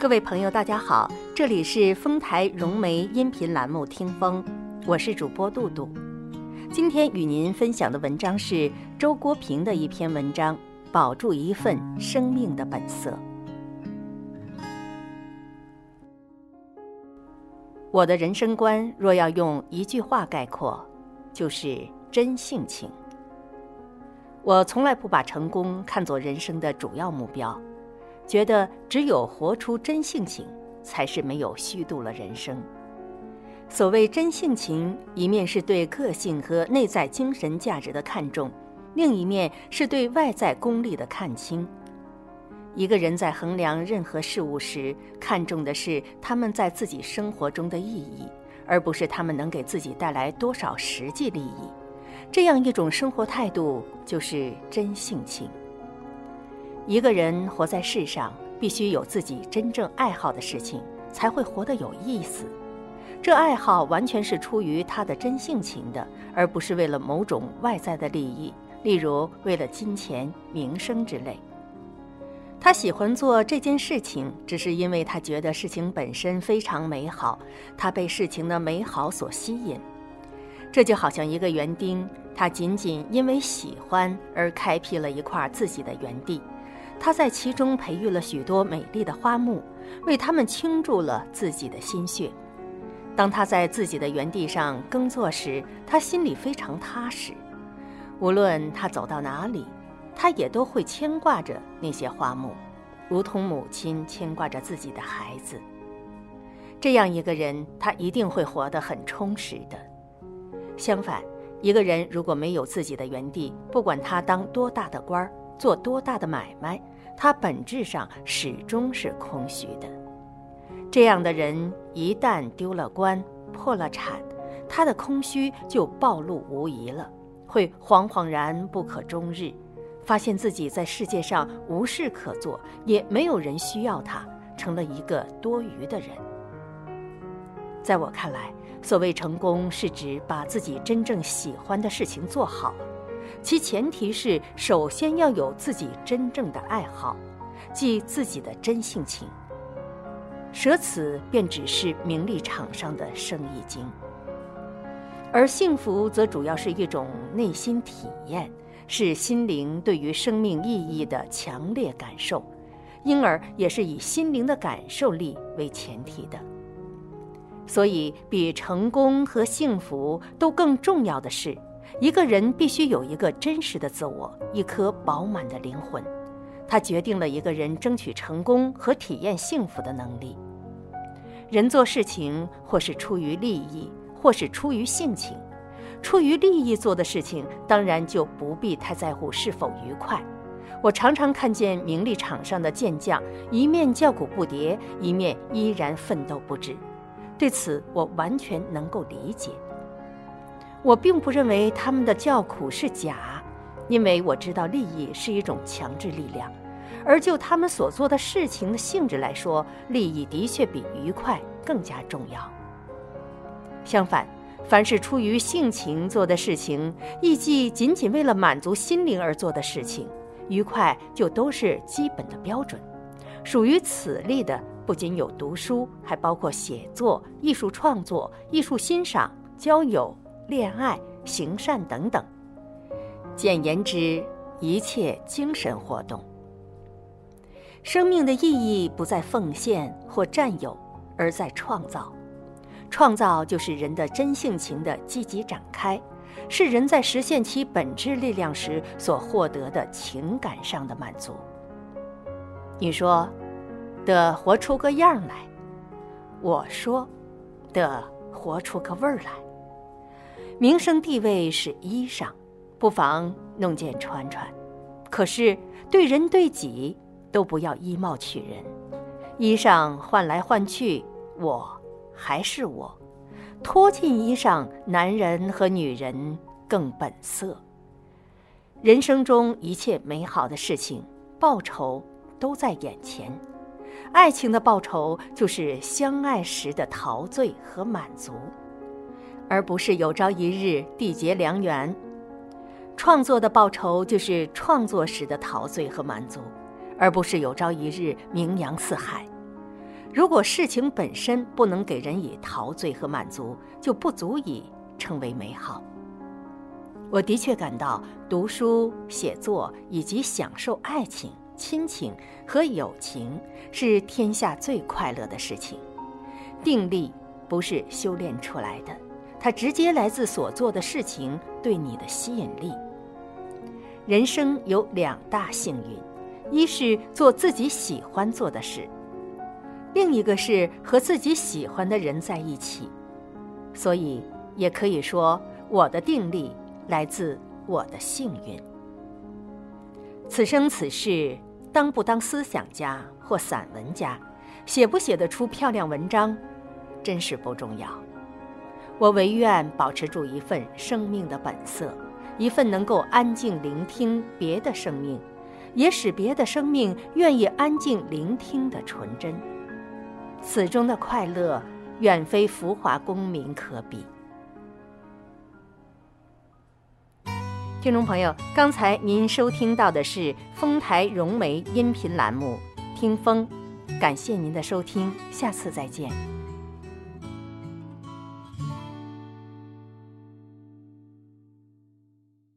各位朋友，大家好，这里是丰台融媒音频栏目《听风》，我是主播杜杜。今天与您分享的文章是周国平的一篇文章，《保住一份生命的本色》。我的人生观若要用一句话概括，就是真性情。我从来不把成功看作人生的主要目标。觉得只有活出真性情，才是没有虚度了人生。所谓真性情，一面是对个性和内在精神价值的看重，另一面是对外在功利的看轻。一个人在衡量任何事物时，看重的是他们在自己生活中的意义，而不是他们能给自己带来多少实际利益。这样一种生活态度，就是真性情。一个人活在世上，必须有自己真正爱好的事情，才会活得有意思。这爱好完全是出于他的真性情的，而不是为了某种外在的利益，例如为了金钱、名声之类。他喜欢做这件事情，只是因为他觉得事情本身非常美好，他被事情的美好所吸引。这就好像一个园丁，他仅仅因为喜欢而开辟了一块自己的园地。他在其中培育了许多美丽的花木，为他们倾注了自己的心血。当他在自己的园地上耕作时，他心里非常踏实。无论他走到哪里，他也都会牵挂着那些花木，如同母亲牵挂着自己的孩子。这样一个人，他一定会活得很充实的。相反，一个人如果没有自己的园地，不管他当多大的官儿。做多大的买卖，他本质上始终是空虚的。这样的人一旦丢了官、破了产，他的空虚就暴露无遗了，会惶惶然不可终日，发现自己在世界上无事可做，也没有人需要他，成了一个多余的人。在我看来，所谓成功，是指把自己真正喜欢的事情做好。其前提是首先要有自己真正的爱好，即自己的真性情。舍此便只是名利场上的生意经。而幸福则主要是一种内心体验，是心灵对于生命意义的强烈感受，因而也是以心灵的感受力为前提的。所以，比成功和幸福都更重要的是。一个人必须有一个真实的自我，一颗饱满的灵魂，它决定了一个人争取成功和体验幸福的能力。人做事情，或是出于利益，或是出于性情。出于利益做的事情，当然就不必太在乎是否愉快。我常常看见名利场上的健将，一面叫苦不迭，一面依然奋斗不止。对此，我完全能够理解。我并不认为他们的叫苦是假，因为我知道利益是一种强制力量，而就他们所做的事情的性质来说，利益的确比愉快更加重要。相反，凡是出于性情做的事情，亦即仅仅为了满足心灵而做的事情，愉快就都是基本的标准。属于此类的，不仅有读书，还包括写作、艺术创作、艺术欣赏、交友。恋爱、行善等等，简言之，一切精神活动。生命的意义不在奉献或占有，而在创造。创造就是人的真性情的积极展开，是人在实现其本质力量时所获得的情感上的满足。你说，得活出个样来；我说，得活出个味儿来。名声地位是衣裳，不妨弄件穿穿。可是对人对己都不要以貌取人。衣裳换来换去，我还是我。脱尽衣裳，男人和女人更本色。人生中一切美好的事情，报酬都在眼前。爱情的报酬就是相爱时的陶醉和满足。而不是有朝一日缔结良缘，创作的报酬就是创作时的陶醉和满足，而不是有朝一日名扬四海。如果事情本身不能给人以陶醉和满足，就不足以称为美好。我的确感到读书、写作以及享受爱情、亲情和友情是天下最快乐的事情。定力不是修炼出来的，它直接来自所做的事情对你的吸引力。人生有两大幸运，一是做自己喜欢做的事，另一个是和自己喜欢的人在一起。所以，也可以说我的定力。来自我的幸运。此生此世，当不当思想家或散文家，写不写得出漂亮文章，真是不重要。我唯愿保持住一份生命的本色，一份能够安静聆听别的生命，也使别的生命愿意安静聆听的纯真。此中的快乐，远非浮华功名可比。听众朋友，刚才您收听到的是丰台融媒音频栏目《听风》，感谢您的收听，下次再见。